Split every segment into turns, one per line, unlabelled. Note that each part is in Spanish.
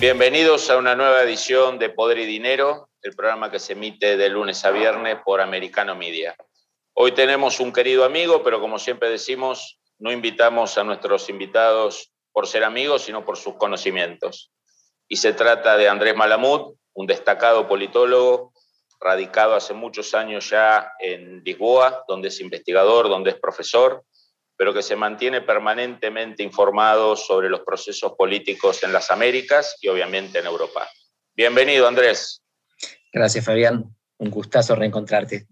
Bienvenidos a una nueva edición de Poder y Dinero, el programa que se emite de lunes a viernes por Americano Media. Hoy tenemos un querido amigo, pero como siempre decimos, no invitamos a nuestros invitados por ser amigos, sino por sus conocimientos. Y se trata de Andrés Malamud, un destacado politólogo, radicado hace muchos años ya en Lisboa, donde es investigador, donde es profesor, pero que se mantiene permanentemente informado sobre los procesos políticos en las Américas y obviamente en Europa. Bienvenido, Andrés.
Gracias, Fabián. Un gustazo reencontrarte.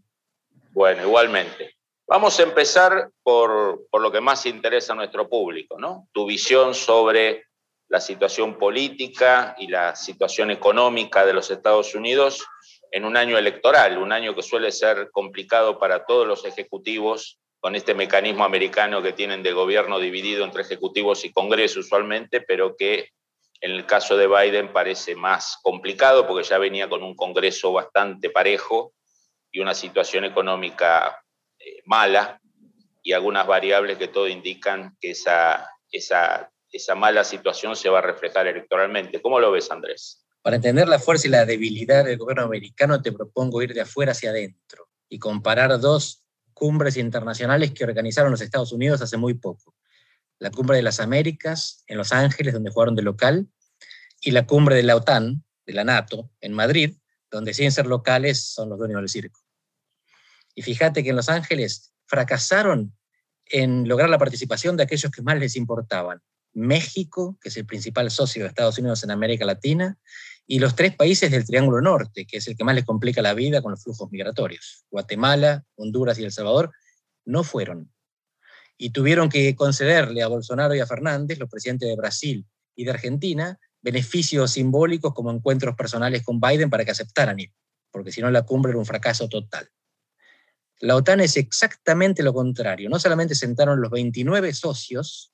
Bueno, igualmente. Vamos a empezar por, por lo que más interesa a nuestro público, ¿no? Tu visión sobre la situación política y la situación económica de los Estados Unidos en un año electoral, un año que suele ser complicado para todos los ejecutivos con este mecanismo americano que tienen de gobierno dividido entre ejecutivos y Congreso usualmente, pero que en el caso de Biden parece más complicado porque ya venía con un Congreso bastante parejo y una situación económica eh, mala y algunas variables que todo indican que esa, esa, esa mala situación se va a reflejar electoralmente. ¿Cómo lo ves, Andrés?
Para entender la fuerza y la debilidad del gobierno americano, te propongo ir de afuera hacia adentro y comparar dos cumbres internacionales que organizaron los Estados Unidos hace muy poco. La cumbre de las Américas en Los Ángeles, donde jugaron de local, y la cumbre de la OTAN, de la NATO, en Madrid, donde sin ser locales son los dueños del circo. Y fíjate que en Los Ángeles fracasaron en lograr la participación de aquellos que más les importaban. México, que es el principal socio de Estados Unidos en América Latina, y los tres países del Triángulo Norte, que es el que más les complica la vida con los flujos migratorios. Guatemala, Honduras y El Salvador no fueron. Y tuvieron que concederle a Bolsonaro y a Fernández, los presidentes de Brasil y de Argentina, beneficios simbólicos como encuentros personales con Biden para que aceptaran ir, porque si no la cumbre era un fracaso total. La OTAN es exactamente lo contrario. No solamente sentaron los 29 socios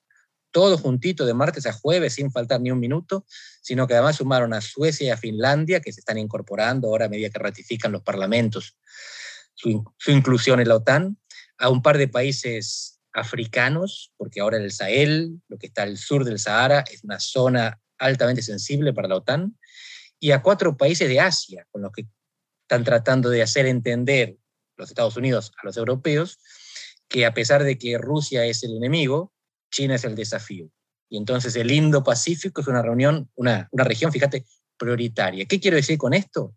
todo juntito de martes a jueves sin faltar ni un minuto, sino que además sumaron a Suecia y a Finlandia, que se están incorporando ahora a medida que ratifican los parlamentos. Su, inclusión en la OTAN, a un par de países africanos, porque ahora el Sahel, lo que está al sur del Sahara, es una zona altamente sensible para la OTAN, y a cuatro países de Asia, con los que están tratando de hacer entender los Estados Unidos a los europeos que a pesar de que Rusia es el enemigo, China es el desafío. Y entonces el Indo-Pacífico es una reunión, una, una región, fíjate, prioritaria. ¿Qué quiero decir con esto?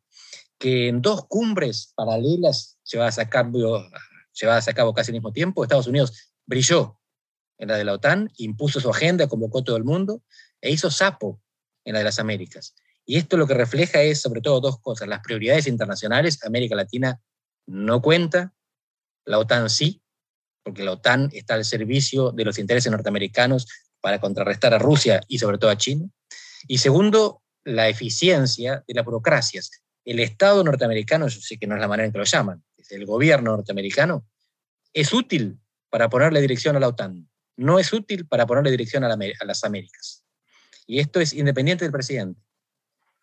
Que en dos cumbres paralelas llevadas a cabo, llevadas a cabo casi al mismo tiempo, Estados Unidos brilló en la de la OTAN, impuso su agenda, convocó a todo el mundo, e hizo sapo en la de las Américas. Y esto lo que refleja es sobre todo dos cosas. Las prioridades internacionales, América Latina no cuenta, la OTAN sí, porque la OTAN está al servicio de los intereses norteamericanos para contrarrestar a Rusia y sobre todo a China. Y segundo, la eficiencia de las burocracias. El Estado norteamericano, yo sé que no es la manera en que lo llaman, el gobierno norteamericano, es útil para ponerle dirección a la OTAN, no es útil para ponerle dirección a las Américas. Y esto es independiente del presidente.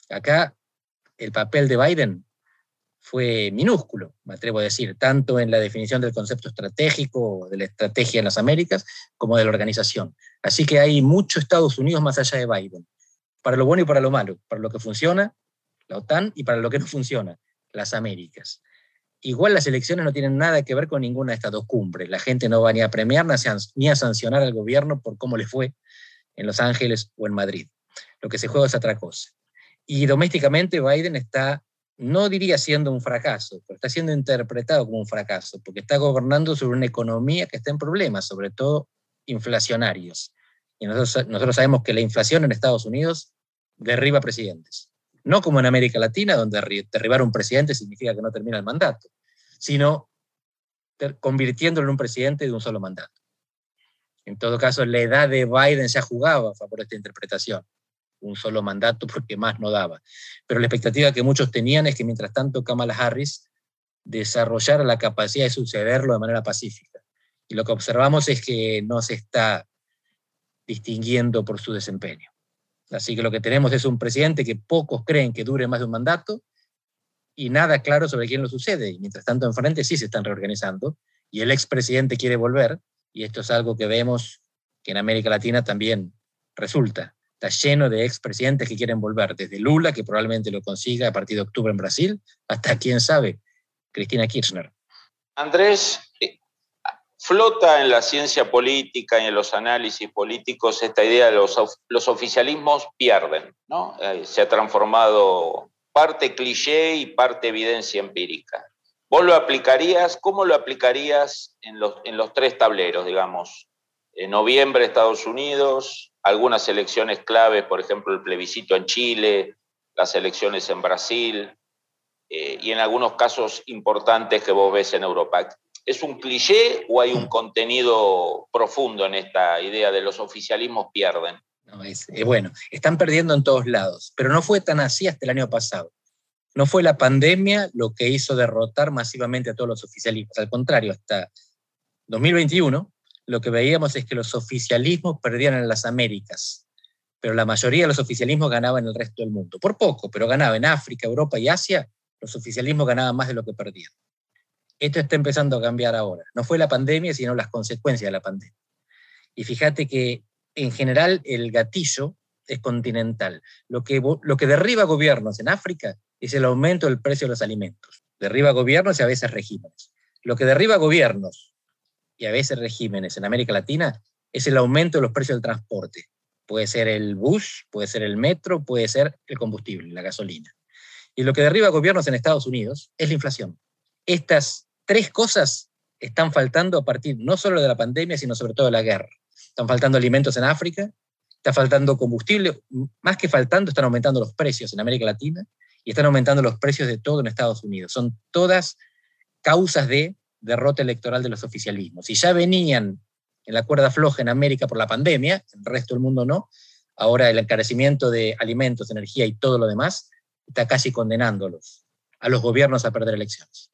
Acá el papel de Biden fue minúsculo, me atrevo a decir, tanto en la definición del concepto estratégico, de la estrategia en las Américas, como de la organización. Así que hay mucho Estados Unidos más allá de Biden, para lo bueno y para lo malo, para lo que funciona, la OTAN, y para lo que no funciona, las Américas. Igual las elecciones no tienen nada que ver con ninguna de estas dos cumbres. La gente no va ni a premiar ni a sancionar al gobierno por cómo le fue en Los Ángeles o en Madrid. Lo que se juega es otra cosa. Y domésticamente Biden está no diría siendo un fracaso, pero está siendo interpretado como un fracaso, porque está gobernando sobre una economía que está en problemas, sobre todo inflacionarios. Y nosotros, sabemos que la inflación en Estados Unidos derriba presidentes. No como en América Latina, donde derribar un presidente significa que no termina el mandato, sino convirtiéndolo en un presidente de un solo mandato. En todo caso, la edad de Biden ya jugaba a favor de esta interpretación. Un solo mandato porque más no daba. Pero la expectativa que muchos tenían es que mientras tanto Kamala Harris desarrollara la capacidad de sucederlo de manera pacífica. Y lo que observamos es que no se está distinguiendo por su desempeño. Así que lo que tenemos es un presidente que pocos creen que dure más de un mandato y nada claro sobre quién lo sucede. Y mientras tanto, en frente sí se están reorganizando y el expresidente quiere volver, y esto es algo que vemos que en América Latina también resulta. Está lleno de expresidentes que quieren volver, desde Lula, que probablemente lo consiga a partir de octubre en Brasil, hasta, quién sabe, Cristina Kirchner.
Andrés, eh, flota en la ciencia política y en los análisis políticos esta idea de los, los oficialismos pierden, ¿no? Eh, se ha transformado parte cliché y parte evidencia empírica. ¿Vos lo aplicarías? ¿Cómo lo aplicarías en los, en los tres tableros, digamos? En noviembre Estados Unidos, algunas elecciones claves, por ejemplo, el plebiscito en Chile, las elecciones en Brasil, eh, y en algunos casos importantes que vos ves en Europa. ¿Es un cliché o hay un contenido profundo en esta idea de los oficialismos pierden?
No, es, bueno, están perdiendo en todos lados, pero no fue tan así hasta el año pasado. No fue la pandemia lo que hizo derrotar masivamente a todos los oficialismos. Al contrario, hasta 2021 lo que veíamos es que los oficialismos perdían en las Américas, pero la mayoría de los oficialismos ganaban en el resto del mundo. Por poco, pero ganaba en África, Europa y Asia, los oficialismos ganaban más de lo que perdían. Esto está empezando a cambiar ahora. No fue la pandemia, sino las consecuencias de la pandemia. Y fíjate que en general el gatillo es continental. Lo que, lo que derriba gobiernos en África es el aumento del precio de los alimentos. Derriba gobiernos y a veces regímenes. Lo que derriba gobiernos y a veces regímenes en América Latina es el aumento de los precios del transporte. Puede ser el bus, puede ser el metro, puede ser el combustible, la gasolina. Y lo que derriba gobiernos en Estados Unidos es la inflación. Estas tres cosas están faltando a partir no solo de la pandemia, sino sobre todo de la guerra. Están faltando alimentos en África, está faltando combustible, más que faltando, están aumentando los precios en América Latina y están aumentando los precios de todo en Estados Unidos. Son todas causas de derrota electoral de los oficialismos. Si ya venían en la cuerda floja en América por la pandemia, el resto del mundo no, ahora el encarecimiento de alimentos, energía y todo lo demás está casi condenándolos a los gobiernos a perder elecciones.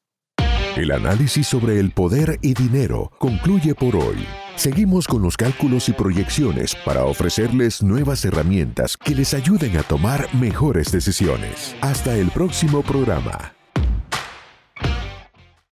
El análisis sobre el poder y dinero concluye por hoy. Seguimos con los cálculos y proyecciones para ofrecerles nuevas herramientas que les ayuden a tomar mejores decisiones. Hasta el próximo programa.